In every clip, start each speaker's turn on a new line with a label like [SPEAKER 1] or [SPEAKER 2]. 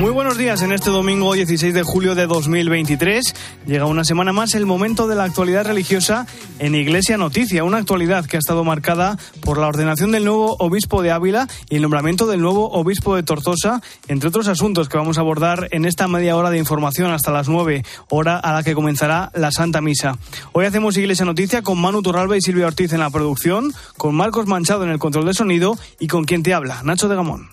[SPEAKER 1] Muy buenos días en este domingo 16 de julio de 2023. Llega una semana más el momento de la actualidad religiosa en Iglesia Noticia, una actualidad que ha estado marcada por la ordenación del nuevo obispo de Ávila y el nombramiento del nuevo obispo de Tortosa, entre otros asuntos que vamos a abordar en esta media hora de información hasta las 9, hora a la que comenzará la Santa Misa. Hoy hacemos Iglesia Noticia con Manu Turralba y Silvia Ortiz en la producción, con Marcos Manchado en el control de sonido y con quien te habla, Nacho de Gamón.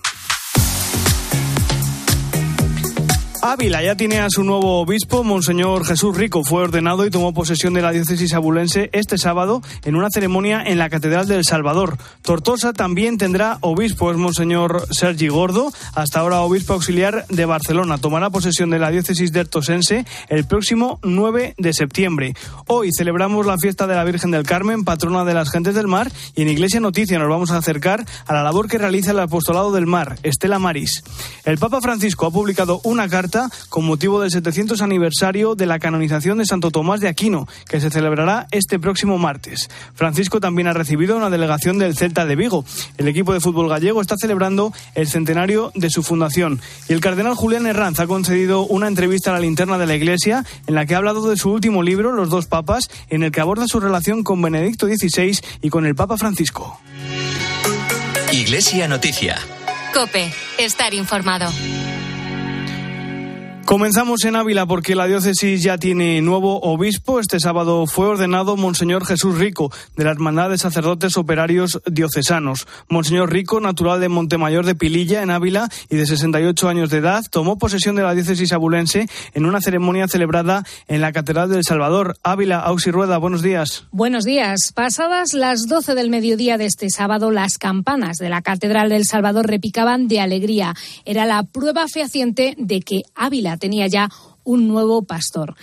[SPEAKER 1] Ávila ya tiene a su nuevo obispo, Monseñor Jesús Rico. Fue ordenado y tomó posesión de la diócesis abulense este sábado en una ceremonia en la Catedral del Salvador. Tortosa también tendrá obispo, es Monseñor Sergi Gordo, hasta ahora obispo auxiliar de Barcelona. Tomará posesión de la diócesis de Ertosense el próximo 9 de septiembre. Hoy celebramos la fiesta de la Virgen del Carmen, patrona de las gentes del mar, y en Iglesia Noticia nos vamos a acercar a la labor que realiza el Apostolado del Mar, Estela Maris. El Papa Francisco ha publicado una carta con motivo del 700 aniversario de la canonización de Santo Tomás de Aquino, que se celebrará este próximo martes. Francisco también ha recibido una delegación del Celta de Vigo. El equipo de fútbol gallego está celebrando el centenario de su fundación. Y el cardenal Julián Herranz ha concedido una entrevista a la linterna de la Iglesia en la que ha hablado de su último libro, Los dos papas, en el que aborda su relación con Benedicto XVI y con el Papa Francisco.
[SPEAKER 2] Iglesia Noticia.
[SPEAKER 3] Cope, estar informado.
[SPEAKER 1] Comenzamos en Ávila porque la diócesis ya tiene nuevo obispo. Este sábado fue ordenado Monseñor Jesús Rico, de la Hermandad de Sacerdotes Operarios Diocesanos. Monseñor Rico, natural de Montemayor de Pililla, en Ávila, y de 68 años de edad, tomó posesión de la diócesis abulense en una ceremonia celebrada en la Catedral del Salvador. Ávila, Auxi Rueda, buenos días.
[SPEAKER 4] Buenos días. Pasadas las 12 del mediodía de este sábado, las campanas de la Catedral del Salvador repicaban de alegría. Era la prueba fehaciente de que Ávila tenía ya un nuevo pastor.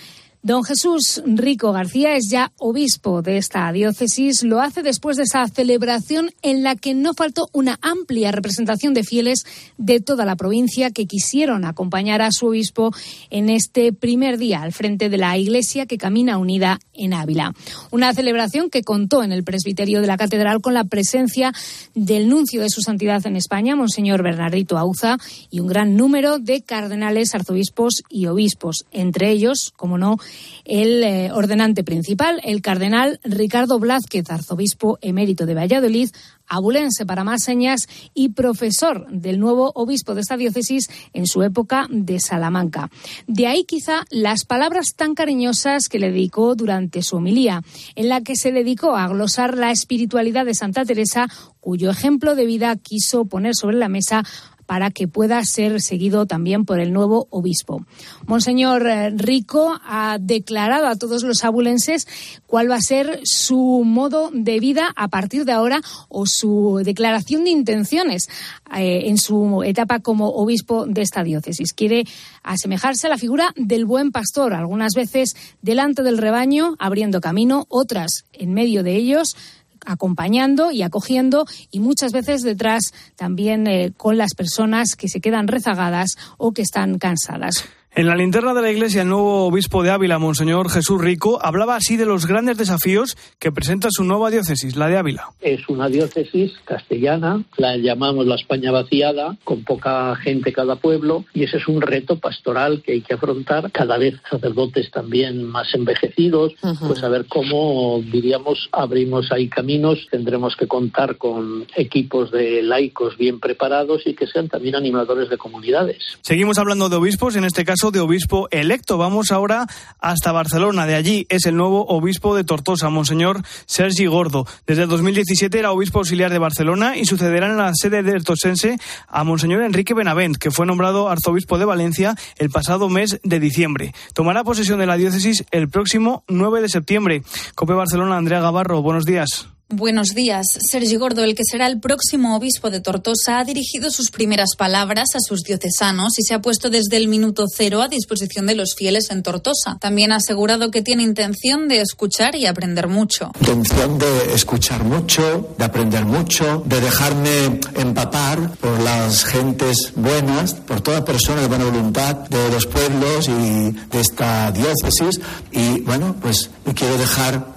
[SPEAKER 4] Don Jesús Rico García es ya obispo de esta diócesis. Lo hace después de esa celebración en la que no faltó una amplia representación de fieles de toda la provincia que quisieron acompañar a su obispo en este primer día al frente de la iglesia que camina unida en Ávila. Una celebración que contó en el presbiterio de la catedral con la presencia del nuncio de su santidad en España, Monseñor Bernardito Auza, y un gran número de cardenales, arzobispos y obispos, entre ellos, como no, el eh, ordenante principal, el cardenal Ricardo Blázquez, arzobispo emérito de Valladolid, abulense para más señas y profesor del nuevo obispo de esta diócesis en su época de Salamanca. De ahí quizá las palabras tan cariñosas que le dedicó durante su homilía, en la que se dedicó a glosar la espiritualidad de Santa Teresa, cuyo ejemplo de vida quiso poner sobre la mesa para que pueda ser seguido también por el nuevo obispo. Monseñor eh, Rico ha declarado a todos los abulenses cuál va a ser su modo de vida a partir de ahora o su declaración de intenciones eh, en su etapa como obispo de esta diócesis. Quiere asemejarse a la figura del buen pastor, algunas veces delante del rebaño, abriendo camino, otras en medio de ellos, acompañando y acogiendo y muchas veces detrás también eh, con las personas que se quedan rezagadas o que están cansadas.
[SPEAKER 1] En la linterna de la iglesia, el nuevo obispo de Ávila, Monseñor Jesús Rico, hablaba así de los grandes desafíos que presenta su nueva diócesis, la de Ávila.
[SPEAKER 5] Es una diócesis castellana, la llamamos la España vaciada, con poca gente cada pueblo, y ese es un reto pastoral que hay que afrontar. Cada vez sacerdotes también más envejecidos, pues a ver cómo, diríamos, abrimos ahí caminos. Tendremos que contar con equipos de laicos bien preparados y que sean también animadores de comunidades.
[SPEAKER 1] Seguimos hablando de obispos, en este caso de obispo electo. Vamos ahora hasta Barcelona. De allí es el nuevo obispo de Tortosa, Monseñor Sergi Gordo. Desde el 2017 era obispo auxiliar de Barcelona y sucederá en la sede de Tortosense a Monseñor Enrique Benavent, que fue nombrado arzobispo de Valencia el pasado mes de diciembre. Tomará posesión de la diócesis el próximo 9 de septiembre. Cope Barcelona, Andrea Gavarro, buenos días.
[SPEAKER 6] Buenos días. Sergi Gordo, el que será el próximo obispo de Tortosa, ha dirigido sus primeras palabras a sus diocesanos y se ha puesto desde el minuto cero a disposición de los fieles en Tortosa. También ha asegurado que tiene intención de escuchar y aprender mucho.
[SPEAKER 7] Intención de escuchar mucho, de aprender mucho, de dejarme empapar por las gentes buenas, por toda persona de buena voluntad de los pueblos y de esta diócesis. Y bueno, pues me quiero dejar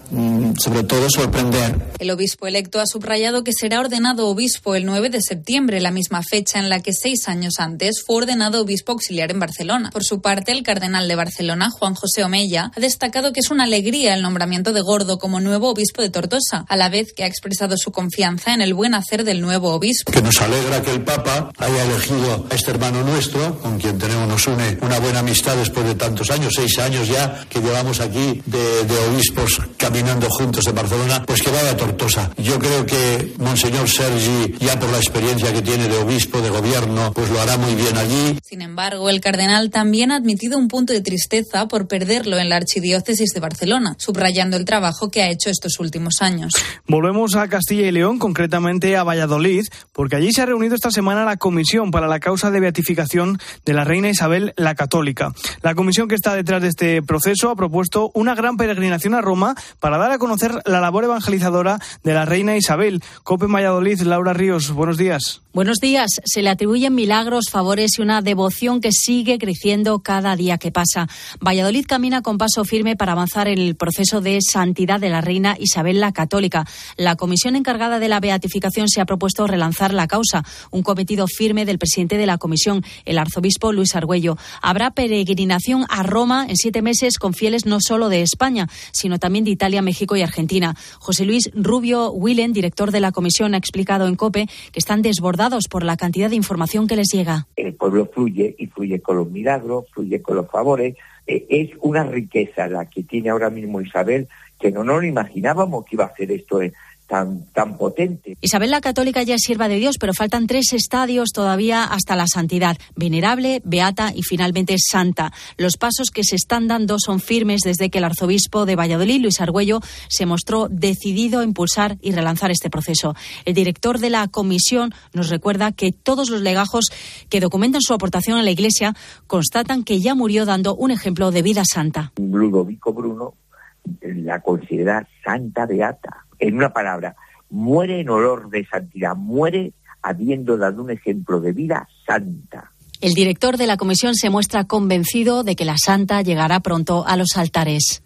[SPEAKER 7] sobre todo sorprender.
[SPEAKER 6] El obispo electo ha subrayado que será ordenado obispo el 9 de septiembre, la misma fecha en la que seis años antes fue ordenado obispo auxiliar en Barcelona. Por su parte, el cardenal de Barcelona, Juan José Omeya, ha destacado que es una alegría el nombramiento de Gordo como nuevo obispo de Tortosa, a la vez que ha expresado su confianza en el buen hacer del nuevo obispo.
[SPEAKER 2] Que nos alegra que el Papa haya elegido a este hermano nuestro, con quien tenemos, nos une una buena amistad después de tantos años, seis años ya que llevamos aquí de, de obispos caminando juntos en Barcelona, pues que vaya a Tortosa. Yo creo que Monseñor Sergi, ya por la experiencia que tiene de obispo, de gobierno, pues lo hará muy bien allí.
[SPEAKER 6] Sin embargo, el cardenal también ha admitido un punto de tristeza por perderlo en la archidiócesis de Barcelona, subrayando el trabajo que ha hecho estos últimos años.
[SPEAKER 1] Volvemos a Castilla y León, concretamente a Valladolid, porque allí se ha reunido esta semana la Comisión para la Causa de Beatificación de la Reina Isabel la Católica. La comisión que está detrás de este proceso ha propuesto una gran peregrinación a Roma para dar a conocer la labor evangelizadora de la Reina Isabel. Cope Valladolid, Laura Ríos, buenos días.
[SPEAKER 8] Buenos días. Se le atribuyen milagros, favores y una devoción que sigue creciendo cada día que pasa. Valladolid camina con paso firme para avanzar en el proceso de santidad de la reina Isabel la Católica. La comisión encargada de la beatificación se ha propuesto relanzar la causa, un cometido firme del presidente de la comisión, el arzobispo Luis Argüello. Habrá peregrinación a Roma en siete meses con fieles no solo de España, sino también de Italia, México y Argentina. José Luis Rubio Willen, director de la comisión, ha explicado en COPE que están desbordados por la cantidad de información que les llega.
[SPEAKER 9] El pueblo fluye y fluye con los milagros, fluye con los favores. Eh, es una riqueza la que tiene ahora mismo Isabel que no nos imaginábamos que iba a hacer esto tan, tan potente.
[SPEAKER 8] Isabel la Católica ya es sierva de Dios, pero faltan tres estadios todavía hasta la santidad. Venerable, beata y finalmente santa. Los pasos que se están dando son firmes desde que el arzobispo de Valladolid, Luis Argüello, se mostró decidido a impulsar y relanzar este proceso. El director de la comisión nos recuerda que todos los legajos que documentan su aportación a la Iglesia constatan que ya murió dando un ejemplo de vida santa.
[SPEAKER 9] Ludovico Bruno la considera santa beata en una palabra, muere en olor de santidad, muere habiendo dado un ejemplo de vida santa.
[SPEAKER 8] El director de la comisión se muestra convencido de que la santa llegará pronto a los altares.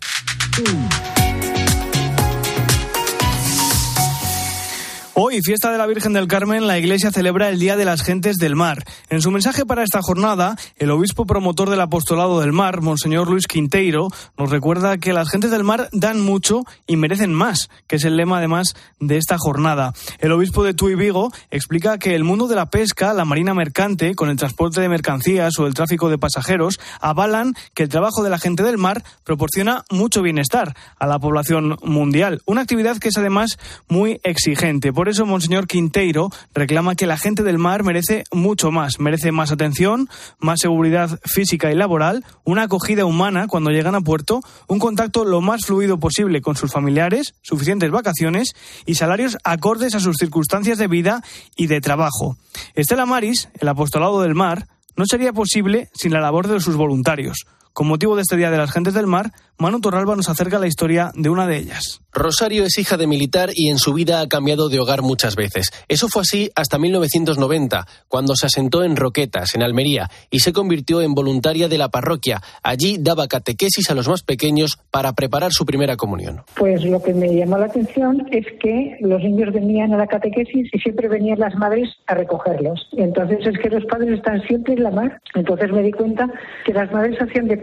[SPEAKER 1] Hoy, fiesta de la Virgen del Carmen, la Iglesia celebra el Día de las Gentes del Mar. En su mensaje para esta jornada, el obispo promotor del apostolado del mar, Monseñor Luis Quinteiro, nos recuerda que las gentes del mar dan mucho y merecen más, que es el lema además de esta jornada. El obispo de Tuy Vigo explica que el mundo de la pesca, la marina mercante, con el transporte de mercancías o el tráfico de pasajeros, avalan que el trabajo de la gente del mar proporciona mucho bienestar a la población mundial. Una actividad que es además muy exigente. Eso, Monseñor Quinteiro reclama que la gente del mar merece mucho más, merece más atención, más seguridad física y laboral, una acogida humana cuando llegan a puerto, un contacto lo más fluido posible con sus familiares, suficientes vacaciones y salarios acordes a sus circunstancias de vida y de trabajo. Estela Maris, el apostolado del mar, no sería posible sin la labor de sus voluntarios. Con motivo de este Día de las Gentes del Mar, Manu Torralba nos acerca la historia de una de ellas.
[SPEAKER 10] Rosario es hija de militar y en su vida ha cambiado de hogar muchas veces. Eso fue así hasta 1990, cuando se asentó en Roquetas, en Almería, y se convirtió en voluntaria de la parroquia. Allí daba catequesis a los más pequeños para preparar su primera comunión.
[SPEAKER 11] Pues lo que me llamó la atención es que los niños venían a la catequesis y siempre venían las madres a recogerlos. Entonces es que los padres están siempre en la mar. Entonces me di cuenta que las madres hacían de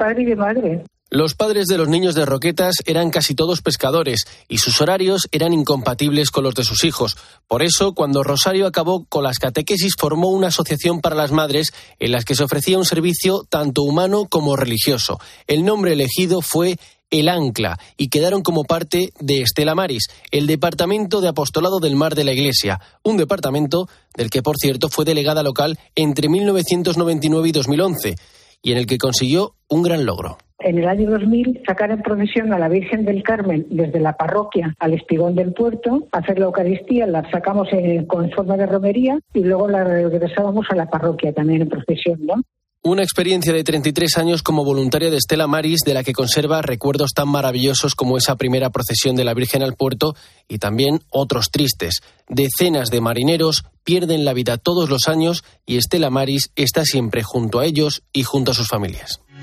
[SPEAKER 10] Los padres de los niños de Roquetas eran casi todos pescadores y sus horarios eran incompatibles con los de sus hijos. Por eso, cuando Rosario acabó con las catequesis, formó una asociación para las madres en las que se ofrecía un servicio tanto humano como religioso. El nombre elegido fue el Ancla y quedaron como parte de Estela Maris, el Departamento de Apostolado del Mar de la Iglesia, un departamento del que, por cierto, fue delegada local entre 1999 y 2011 y en el que consiguió un gran logro
[SPEAKER 11] en el año 2000 sacar en procesión a la Virgen del Carmen desde la parroquia al espigón del puerto, hacer la Eucaristía, la sacamos en, con forma de romería y luego la regresábamos a la parroquia también en procesión, ¿no?
[SPEAKER 10] Una experiencia de 33 años como voluntaria de Estela Maris, de la que conserva recuerdos tan maravillosos como esa primera procesión de la Virgen al puerto y también otros tristes. Decenas de marineros pierden la vida todos los años y Estela Maris está siempre junto a ellos y junto a sus familias.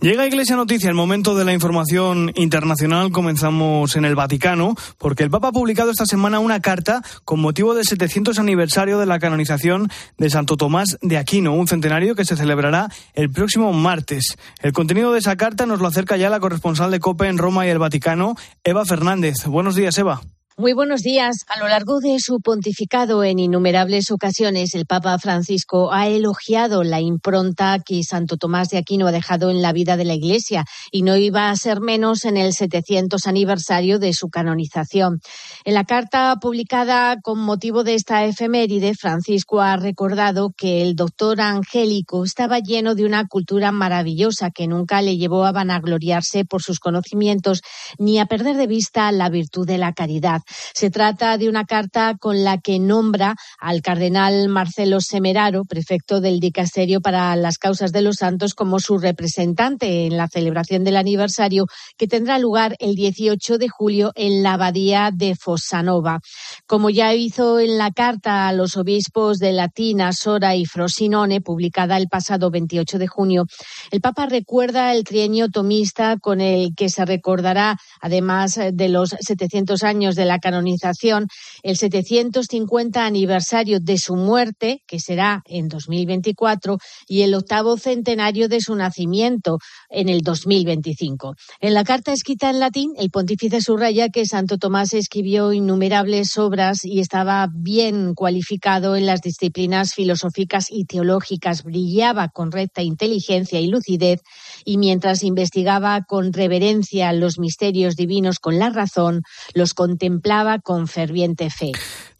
[SPEAKER 1] Llega Iglesia Noticia, el momento de la información internacional. Comenzamos en el Vaticano, porque el Papa ha publicado esta semana una carta con motivo del 700 aniversario de la canonización de Santo Tomás de Aquino, un centenario que se celebrará el próximo martes. El contenido de esa carta nos lo acerca ya la corresponsal de COPE en Roma y el Vaticano, Eva Fernández. Buenos días, Eva.
[SPEAKER 12] Muy buenos días. A lo largo de su pontificado en innumerables ocasiones, el Papa Francisco ha elogiado la impronta que Santo Tomás de Aquino ha dejado en la vida de la Iglesia y no iba a ser menos en el 700 aniversario de su canonización. En la carta publicada con motivo de esta efeméride, Francisco ha recordado que el doctor Angélico estaba lleno de una cultura maravillosa que nunca le llevó a vanagloriarse por sus conocimientos ni a perder de vista la virtud de la caridad. Se trata de una carta con la que nombra al cardenal Marcelo Semeraro, prefecto del Dicasterio para las Causas de los Santos, como su representante en la celebración del aniversario que tendrá lugar el 18 de julio en la abadía de Fossanova. Como ya hizo en la carta a los obispos de Latina, Sora y Frosinone, publicada el pasado 28 de junio, el Papa recuerda el trienio tomista con el que se recordará, además de los 700 años de la canonización, el 750 aniversario de su muerte, que será en 2024, y el octavo centenario de su nacimiento en el 2025. En la carta escrita en latín, el pontífice subraya que Santo Tomás escribió innumerables obras y estaba bien cualificado en las disciplinas filosóficas y teológicas, brillaba con recta inteligencia y lucidez, y mientras investigaba con reverencia los misterios divinos con la razón, los contemplaba con ferviente fe.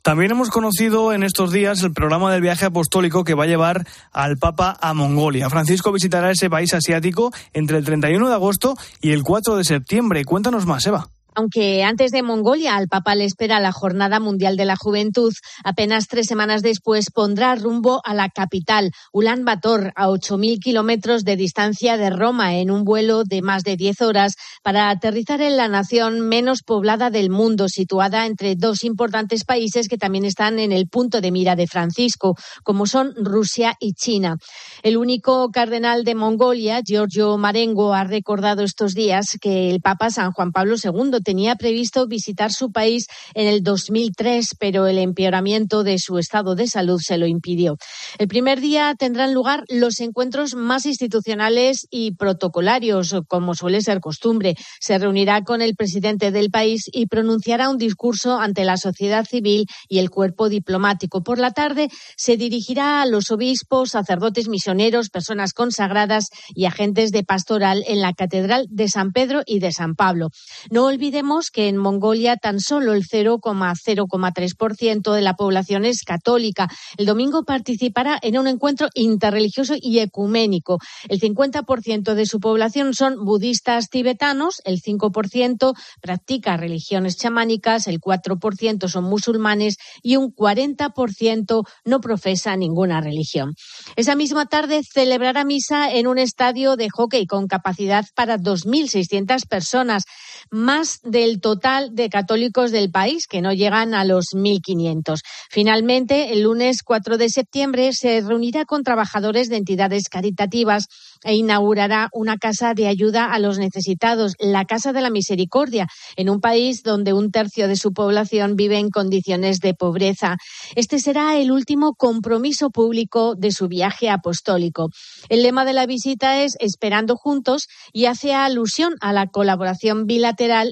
[SPEAKER 1] También hemos conocido en estos días el programa del viaje apostólico que va a llevar al Papa a Mongolia. Francisco visitará ese país asiático entre el 31 de agosto y el 4 de septiembre. Cuéntanos más, Eva.
[SPEAKER 12] Aunque antes de Mongolia al Papa le espera la Jornada Mundial de la Juventud, apenas tres semanas después pondrá rumbo a la capital, Ulan Bator, a 8.000 kilómetros de distancia de Roma, en un vuelo de más de 10 horas, para aterrizar en la nación menos poblada del mundo, situada entre dos importantes países que también están en el punto de mira de Francisco, como son Rusia y China. El único cardenal de Mongolia, Giorgio Marengo, ha recordado estos días que el Papa San Juan Pablo II tenía previsto visitar su país en el 2003, pero el empeoramiento de su estado de salud se lo impidió. El primer día tendrán lugar los encuentros más institucionales y protocolarios, como suele ser costumbre. Se reunirá con el presidente del país y pronunciará un discurso ante la sociedad civil y el cuerpo diplomático. Por la tarde se dirigirá a los obispos, sacerdotes misioneros, personas consagradas y agentes de pastoral en la Catedral de San Pedro y de San Pablo. No olviden olvidemos que en Mongolia tan solo el 0,0,3% de la población es católica. El domingo participará en un encuentro interreligioso y ecuménico. El 50% de su población son budistas tibetanos, el 5% practica religiones chamánicas, el 4% son musulmanes y un 40% no profesa ninguna religión. Esa misma tarde celebrará misa en un estadio de hockey con capacidad para 2.600 personas, más del total de católicos del país, que no llegan a los 1.500. Finalmente, el lunes 4 de septiembre se reunirá con trabajadores de entidades caritativas e inaugurará una casa de ayuda a los necesitados, la Casa de la Misericordia, en un país donde un tercio de su población vive en condiciones de pobreza. Este será el último compromiso público de su viaje apostólico. El lema de la visita es Esperando juntos y hace alusión a la colaboración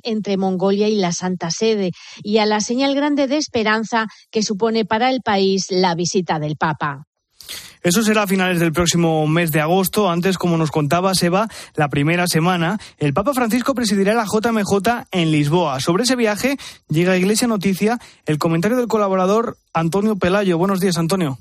[SPEAKER 12] entre Mongolia y la Santa Sede y a la señal grande de esperanza que supone para el país la visita del Papa.
[SPEAKER 1] Eso será a finales del próximo mes de agosto. Antes, como nos contaba Seba, la primera semana, el Papa Francisco presidirá la JMJ en Lisboa. Sobre ese viaje llega a Iglesia Noticia el comentario del colaborador Antonio Pelayo. Buenos días, Antonio.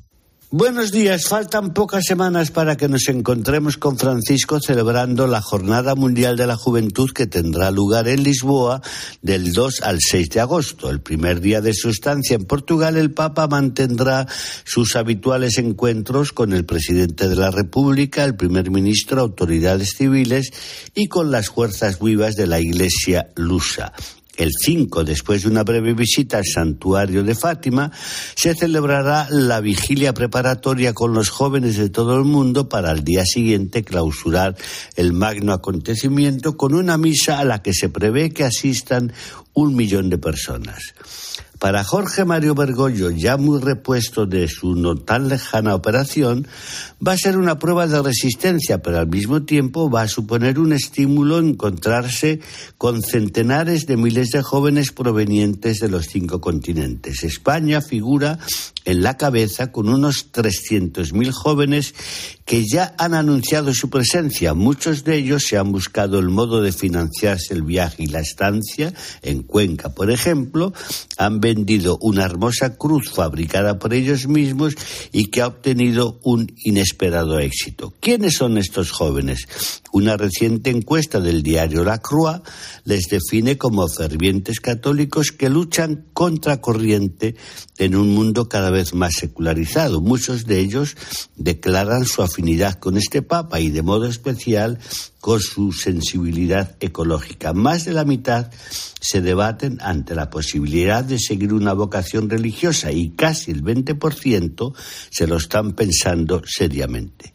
[SPEAKER 13] Buenos días. Faltan pocas semanas para que nos encontremos con Francisco celebrando la Jornada Mundial de la Juventud que tendrá lugar en Lisboa del 2 al 6 de agosto. El primer día de su estancia en Portugal, el Papa mantendrá sus habituales encuentros con el presidente de la República, el primer ministro, autoridades civiles y con las fuerzas vivas de la Iglesia lusa. El 5, después de una breve visita al santuario de Fátima, se celebrará la vigilia preparatoria con los jóvenes de todo el mundo para al día siguiente clausurar el magno acontecimiento con una misa a la que se prevé que asistan un millón de personas. Para Jorge Mario Bergoglio, ya muy repuesto de su no tan lejana operación, va a ser una prueba de resistencia, pero al mismo tiempo va a suponer un estímulo encontrarse con centenares de miles de jóvenes provenientes de los cinco continentes. España figura en la cabeza con unos 300.000 jóvenes que ya han anunciado su presencia. Muchos de ellos se han buscado el modo de financiarse el viaje y la estancia. En Cuenca, por ejemplo, han vendido una hermosa cruz fabricada por ellos mismos y que ha obtenido un inesperado éxito. ¿Quiénes son estos jóvenes? Una reciente encuesta del diario La Croix les define como fervientes católicos que luchan contra corriente en un mundo cada vez más secularizado. Muchos de ellos declaran su afinidad con este Papa y de modo especial con su sensibilidad ecológica. Más de la mitad se debaten ante la posibilidad de seguir una vocación religiosa y casi el 20% se lo están pensando seriamente.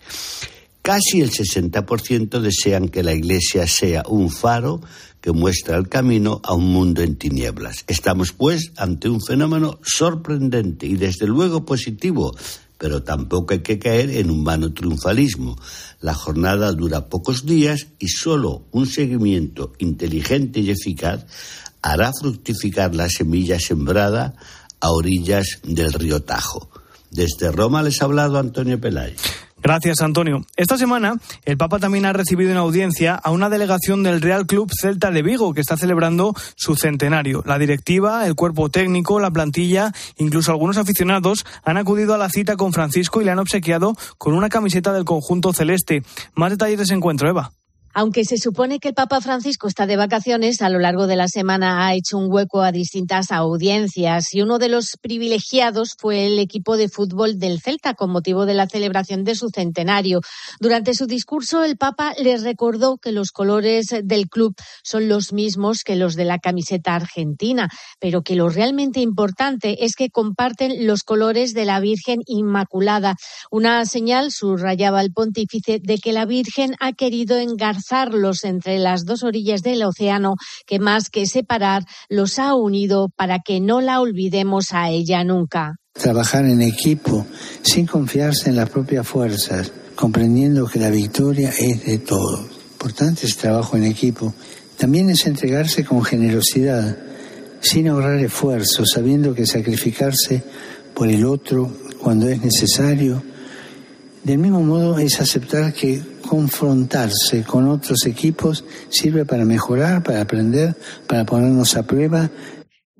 [SPEAKER 13] Casi el 60% desean que la Iglesia sea un faro que muestra el camino a un mundo en tinieblas. Estamos, pues, ante un fenómeno sorprendente y, desde luego, positivo, pero tampoco hay que caer en un vano triunfalismo. La jornada dura pocos días y solo un seguimiento inteligente y eficaz hará fructificar la semilla sembrada a orillas del río Tajo. Desde Roma les ha hablado Antonio Peláez.
[SPEAKER 1] Gracias, Antonio. Esta semana, el Papa también ha recibido en audiencia a una delegación del Real Club Celta de Vigo, que está celebrando su centenario. La directiva, el cuerpo técnico, la plantilla, incluso algunos aficionados han acudido a la cita con Francisco y le han obsequiado con una camiseta del conjunto celeste. Más detalles de ese encuentro, Eva.
[SPEAKER 12] Aunque se supone que el Papa Francisco está de vacaciones, a lo largo de la semana ha hecho un hueco a distintas audiencias y uno de los privilegiados fue el equipo de fútbol del Celta con motivo de la celebración de su centenario. Durante su discurso, el Papa les recordó que los colores del club son los mismos que los de la camiseta argentina, pero que lo realmente importante es que comparten los colores de la Virgen Inmaculada, una señal, subrayaba el pontífice, de que la Virgen ha querido engarzar entre las dos orillas del océano que más que separar los ha unido para que no la olvidemos a ella nunca.
[SPEAKER 14] Trabajar en equipo sin confiarse en las propias fuerzas, comprendiendo que la victoria es de todos. Importante es trabajo en equipo. También es entregarse con generosidad, sin ahorrar esfuerzo, sabiendo que sacrificarse por el otro cuando es necesario. Del mismo modo es aceptar que confrontarse con otros equipos sirve para mejorar, para aprender, para ponernos a prueba.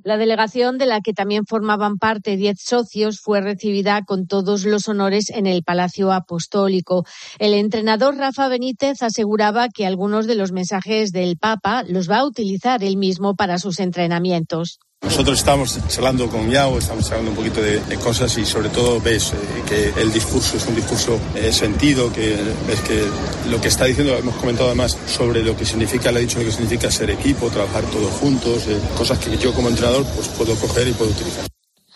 [SPEAKER 12] La delegación, de la que también formaban parte diez socios, fue recibida con todos los honores en el Palacio Apostólico. El entrenador Rafa Benítez aseguraba que algunos de los mensajes del Papa los va a utilizar él mismo para sus entrenamientos.
[SPEAKER 15] Nosotros estamos charlando con Yao, estamos hablando un poquito de, cosas y sobre todo ves eh, que el discurso es un discurso eh, sentido, que ves que lo que está diciendo, hemos comentado además sobre lo que significa, le ha dicho lo que significa ser equipo, trabajar todos juntos, eh, cosas que yo como entrenador pues puedo coger y puedo utilizar.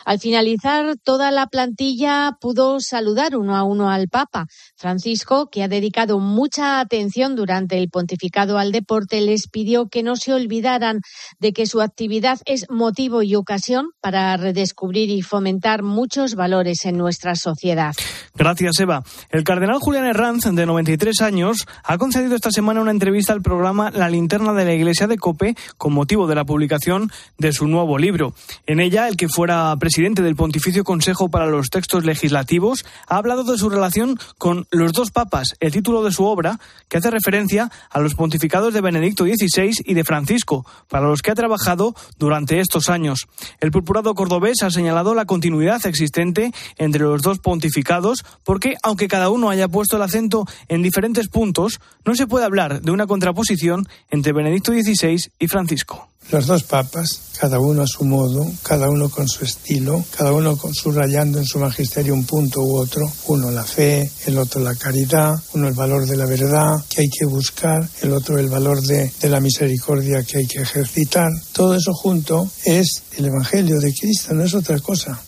[SPEAKER 12] Al finalizar, toda la plantilla pudo saludar uno a uno al Papa. Francisco, que ha dedicado mucha atención durante el pontificado al deporte, les pidió que no se olvidaran de que su actividad es motivo y ocasión para redescubrir y fomentar muchos valores en nuestra sociedad.
[SPEAKER 1] Gracias, Eva. El cardenal Julián Herranz, de 93 años, ha concedido esta semana una entrevista al programa La linterna de la Iglesia de Cope con motivo de la publicación de su nuevo libro. En ella, el que fuera presidente del Pontificio Consejo para los Textos Legislativos, ha hablado de su relación con los dos papas, el título de su obra, que hace referencia a los pontificados de Benedicto XVI y de Francisco, para los que ha trabajado durante estos años. El purpurado cordobés ha señalado la continuidad existente entre los dos pontificados, porque aunque cada uno haya puesto el acento en diferentes puntos, no se puede hablar de una contraposición entre Benedicto XVI y Francisco.
[SPEAKER 16] Los dos papas, cada uno a su modo, cada uno con su estilo, cada uno con subrayando en su magisterio un punto u otro, uno la fe, el otro la caridad, uno el valor de la verdad que hay que buscar, el otro el valor de, de la misericordia que hay que ejercitar. Todo eso junto es el Evangelio de Cristo, no es otra cosa.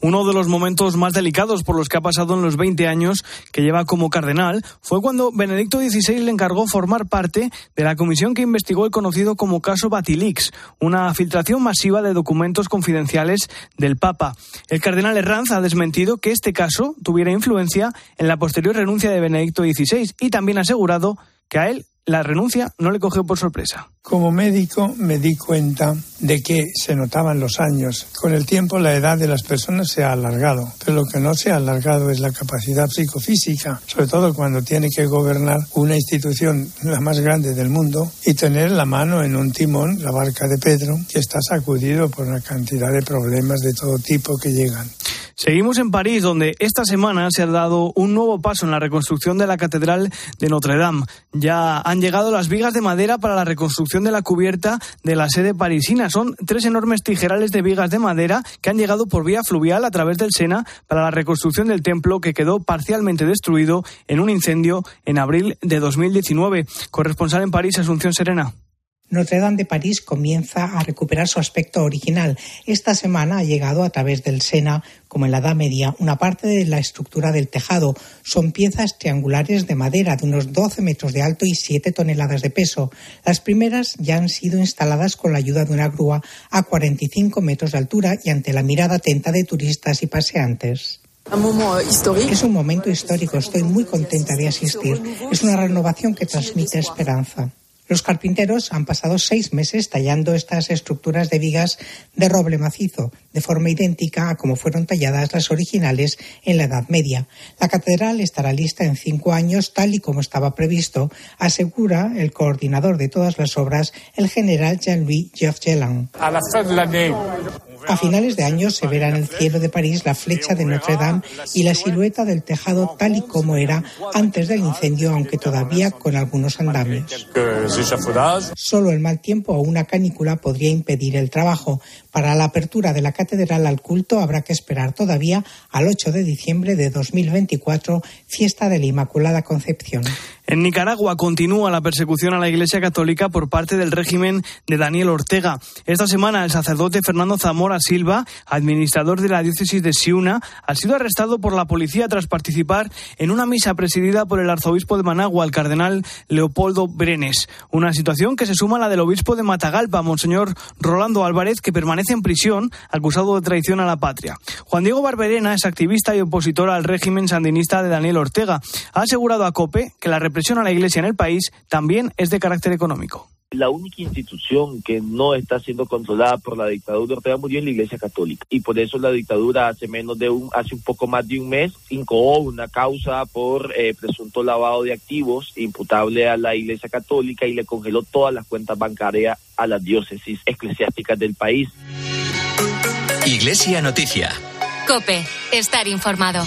[SPEAKER 1] Uno de los momentos más delicados por los que ha pasado en los 20 años que lleva como cardenal fue cuando Benedicto XVI le encargó formar parte de la comisión que investigó el conocido como caso Batilix, una filtración masiva de documentos confidenciales del Papa. El cardenal Herranz ha desmentido que este caso tuviera influencia en la posterior renuncia de Benedicto XVI y también ha asegurado que a él la renuncia no le cogió por sorpresa.
[SPEAKER 16] Como médico me di cuenta de que se notaban los años. Con el tiempo la edad de las personas se ha alargado, pero lo que no se ha alargado es la capacidad psicofísica, sobre todo cuando tiene que gobernar una institución la más grande del mundo y tener la mano en un timón, la barca de Pedro, que está sacudido por una cantidad de problemas de todo tipo que llegan.
[SPEAKER 1] Seguimos en París, donde esta semana se ha dado un nuevo paso en la reconstrucción de la Catedral de Notre Dame. Ya han llegado las vigas de madera para la reconstrucción de la cubierta de la sede parisina. Son tres enormes tijerales de vigas de madera que han llegado por vía fluvial a través del Sena para la reconstrucción del templo que quedó parcialmente destruido en un incendio en abril de 2019. Corresponsal en París, Asunción Serena.
[SPEAKER 17] Notre Dame de París comienza a recuperar su aspecto original. Esta semana ha llegado a través del Sena, como en la Edad Media, una parte de la estructura del tejado. Son piezas triangulares de madera de unos 12 metros de alto y 7 toneladas de peso. Las primeras ya han sido instaladas con la ayuda de una grúa a 45 metros de altura y ante la mirada atenta de turistas y paseantes. Es un momento histórico, estoy muy contenta de asistir. Es una renovación que transmite esperanza. Los carpinteros han pasado seis meses tallando estas estructuras de vigas de roble macizo, de forma idéntica a como fueron talladas las originales en la Edad Media. La catedral estará lista en cinco años, tal y como estaba previsto, asegura el coordinador de todas las obras, el general Jean-Louis Geoffgelan. A finales de año se verá en el cielo de París la flecha de Notre Dame y la silueta del tejado tal y como era antes del incendio, aunque todavía con algunos andamios. Solo el mal tiempo o una canícula podría impedir el trabajo. Para la apertura de la catedral al culto habrá que esperar todavía al 8 de diciembre de 2024, fiesta de la Inmaculada Concepción.
[SPEAKER 1] En Nicaragua continúa la persecución a la Iglesia Católica por parte del régimen de Daniel Ortega. Esta semana el sacerdote Fernando Zamora Silva, administrador de la diócesis de Siuna, ha sido arrestado por la policía tras participar en una misa presidida por el arzobispo de Managua, el cardenal Leopoldo Brenes. Una situación que se suma a la del obispo de Matagalpa, Monseñor Rolando Álvarez, que permanece en prisión acusado de traición a la patria. Juan Diego Barberena es activista y opositor al régimen sandinista de Daniel Ortega. Ha asegurado a COPE que la represión a la Iglesia en el país también es de carácter económico.
[SPEAKER 18] La única institución que no está siendo controlada por la dictadura de Ortega murió en la Iglesia Católica y por eso la dictadura hace menos de un, hace un poco más de un mes incoó una causa por eh, presunto lavado de activos imputable a la Iglesia Católica y le congeló todas las cuentas bancarias a las diócesis eclesiásticas del país.
[SPEAKER 3] Iglesia Noticia. Cope, estar informado.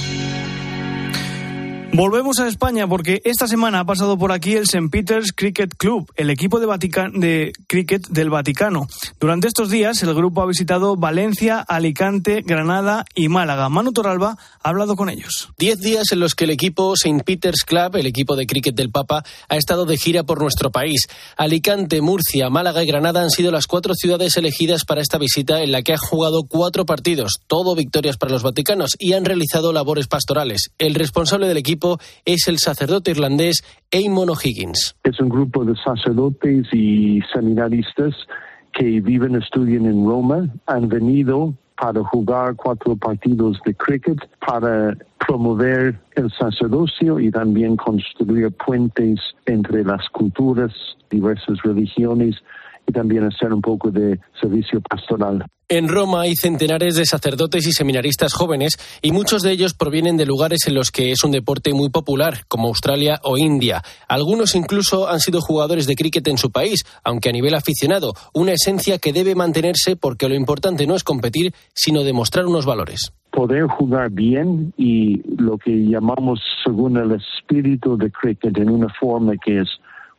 [SPEAKER 1] Volvemos a España porque esta semana ha pasado por aquí el St. Peter's Cricket Club, el equipo de, de cricket del Vaticano. Durante estos días el grupo ha visitado Valencia, Alicante, Granada y Málaga. Manu Toralba ha hablado con ellos.
[SPEAKER 10] Diez días en los que el equipo St. Peter's Club, el equipo de cricket del Papa, ha estado de gira por nuestro país. Alicante, Murcia, Málaga y Granada han sido las cuatro ciudades elegidas para esta visita en la que ha jugado cuatro partidos, todo victorias para los vaticanos, y han realizado labores pastorales. El responsable del equipo es el sacerdote irlandés Eamon O'Higgins.
[SPEAKER 19] Es un grupo de sacerdotes y seminaristas que viven y estudian en Roma. Han venido para jugar cuatro partidos de cricket, para promover el sacerdocio y también construir puentes entre las culturas, diversas religiones y también hacer un poco de servicio pastoral.
[SPEAKER 10] En Roma hay centenares de sacerdotes y seminaristas jóvenes y muchos de ellos provienen de lugares en los que es un deporte muy popular, como Australia o India. Algunos incluso han sido jugadores de cricket en su país, aunque a nivel aficionado, una esencia que debe mantenerse porque lo importante no es competir, sino demostrar unos valores.
[SPEAKER 19] Poder jugar bien y lo que llamamos según el espíritu de cricket en una forma que es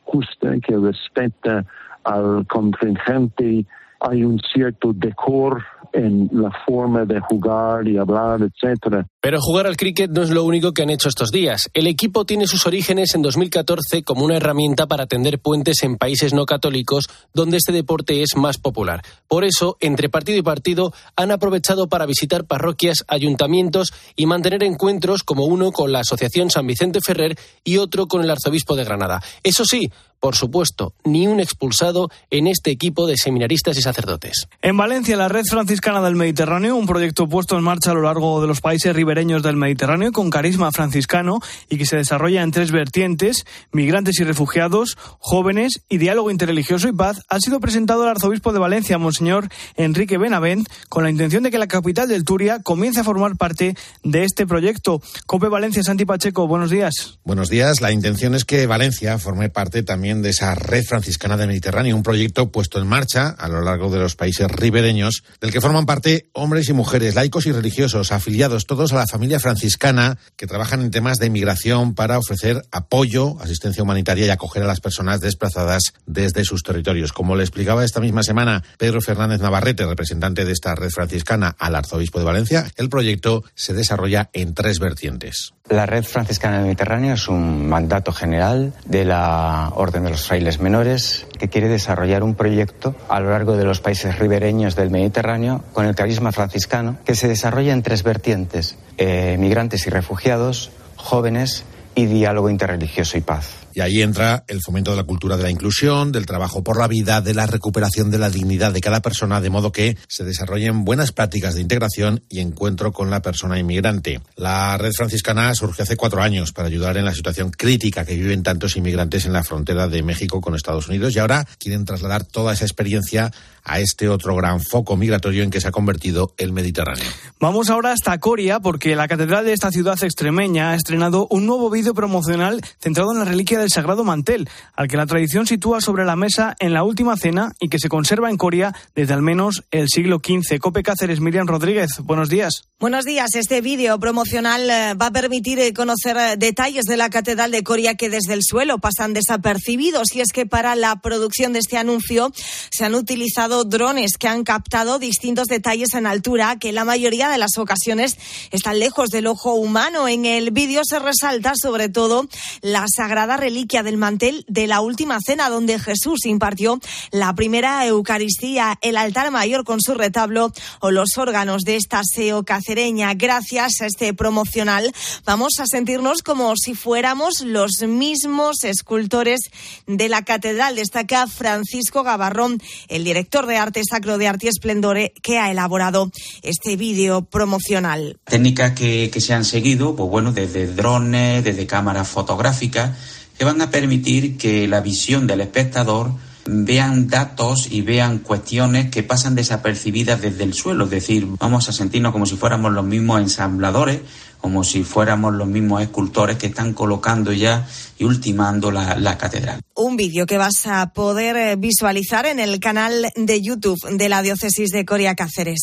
[SPEAKER 19] justa, que respeta al contingente hay un cierto decor en la forma de jugar y hablar, etcétera.
[SPEAKER 10] Pero jugar al cricket no es lo único que han hecho estos días. El equipo tiene sus orígenes en 2014 como una herramienta para tender puentes en países no católicos donde este deporte es más popular. Por eso, entre partido y partido, han aprovechado para visitar parroquias, ayuntamientos y mantener encuentros como uno con la Asociación San Vicente Ferrer y otro con el Arzobispo de Granada. Eso sí, por supuesto, ni un expulsado en este equipo de seminaristas y sacerdotes.
[SPEAKER 1] En Valencia, la Red Franciscana del Mediterráneo, un proyecto puesto en marcha a lo largo de los países ribereños del Mediterráneo con carisma franciscano y que se desarrolla en tres vertientes, migrantes y refugiados, jóvenes y diálogo interreligioso y paz, ha sido presentado al arzobispo de Valencia, Monseñor Enrique Benavent, con la intención de que la capital del Turia comience a formar parte de este proyecto. Cope Valencia, Santi Pacheco, buenos días.
[SPEAKER 20] Buenos días. La intención es que Valencia forme parte también de esa red franciscana del Mediterráneo, un proyecto puesto en marcha a lo largo de los países ribereños, del que forman parte hombres y mujeres, laicos y religiosos, afiliados todos a la familia franciscana, que trabajan en temas de inmigración para ofrecer apoyo, asistencia humanitaria y acoger a las personas desplazadas desde sus territorios. Como le explicaba esta misma semana Pedro Fernández Navarrete, representante de esta red franciscana al arzobispo de Valencia, el proyecto se desarrolla en tres vertientes.
[SPEAKER 21] La Red Franciscana del Mediterráneo es un mandato general de la Orden de los Frailes Menores que quiere desarrollar un proyecto a lo largo de los países ribereños del Mediterráneo con el carisma franciscano que se desarrolla en tres vertientes, eh, migrantes y refugiados, jóvenes y diálogo interreligioso y paz.
[SPEAKER 20] Y ahí entra el fomento de la cultura de la inclusión, del trabajo por la vida, de la recuperación de la dignidad de cada persona, de modo que se desarrollen buenas prácticas de integración y encuentro con la persona inmigrante. La red franciscana surge hace cuatro años para ayudar en la situación crítica que viven tantos inmigrantes en la frontera de México con Estados Unidos y ahora quieren trasladar toda esa experiencia a este otro gran foco migratorio en que se ha convertido el Mediterráneo.
[SPEAKER 1] Vamos ahora hasta Coria porque la catedral de esta ciudad extremeña ha estrenado un nuevo vídeo promocional centrado en la reliquia del Sagrado Mantel, al que la tradición sitúa sobre la mesa en la última cena y que se conserva en Coria desde al menos el siglo XV. Cope Cáceres, Miriam Rodríguez, buenos días.
[SPEAKER 22] Buenos días. Este vídeo promocional eh, va a permitir eh, conocer eh, detalles de la catedral de Coria que desde el suelo pasan desapercibidos y es que para la producción de este anuncio se han utilizado drones que han captado distintos detalles en altura que la mayoría de las ocasiones están lejos del ojo humano. En el vídeo se resalta sobre todo la sagrada reliquia del mantel de la última cena donde Jesús impartió la primera Eucaristía, el altar mayor con su retablo o los órganos de esta SEO Gracias a este promocional vamos a sentirnos como si fuéramos los mismos escultores de la catedral. Destaca Francisco Gavarrón, el director de Arte Sacro de Arte y Esplendore, que ha elaborado este vídeo promocional.
[SPEAKER 23] Técnicas que, que se han seguido, pues bueno, desde drones, desde cámaras fotográficas, que van a permitir que la visión del espectador vean datos y vean cuestiones que pasan desapercibidas desde el suelo. Es decir, vamos a sentirnos como si fuéramos los mismos ensambladores, como si fuéramos los mismos escultores que están colocando ya y ultimando la, la catedral.
[SPEAKER 22] Un vídeo que vas a poder eh, visualizar en el canal de YouTube de la Diócesis de Coria Cáceres.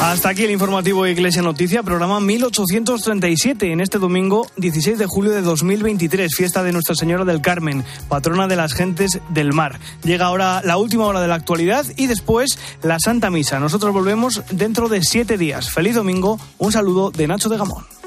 [SPEAKER 1] Hasta aquí el informativo Iglesia Noticia, programa 1837, en este domingo 16 de julio de 2023, fiesta de Nuestra Señora del Carmen, patrona de las gentes del mar. Llega ahora la última hora de la actualidad y después la Santa Misa. Nosotros volvemos dentro de siete días. Feliz domingo, un saludo de Nacho de Gamón.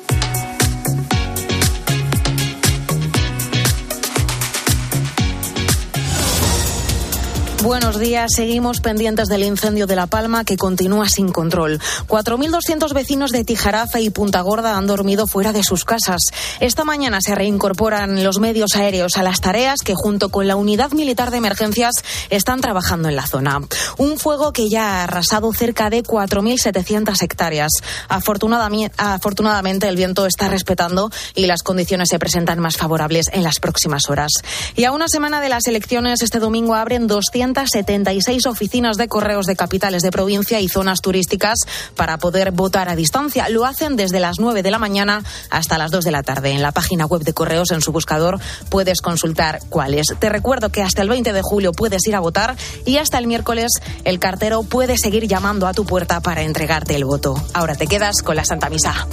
[SPEAKER 24] Buenos días. Seguimos pendientes del incendio de La Palma que continúa sin control. 4.200 vecinos de Tijarafe y Punta Gorda han dormido fuera de sus casas. Esta mañana se reincorporan los medios aéreos a las tareas que junto con la unidad militar de emergencias están trabajando en la zona. Un fuego que ya ha arrasado cerca de 4.700 hectáreas. Afortunadamente el viento está respetando y las condiciones se presentan más favorables en las próximas horas. Y a una semana de las elecciones este domingo abren 200 76 oficinas de correos de capitales de provincia y zonas turísticas para poder votar a distancia. Lo hacen desde las 9 de la mañana hasta las 2 de la tarde. En la página web de correos, en su buscador, puedes consultar cuáles. Te recuerdo que hasta el 20 de julio puedes ir a votar y hasta el miércoles el cartero puede seguir llamando a tu puerta para entregarte el voto. Ahora te quedas con la Santa Misa.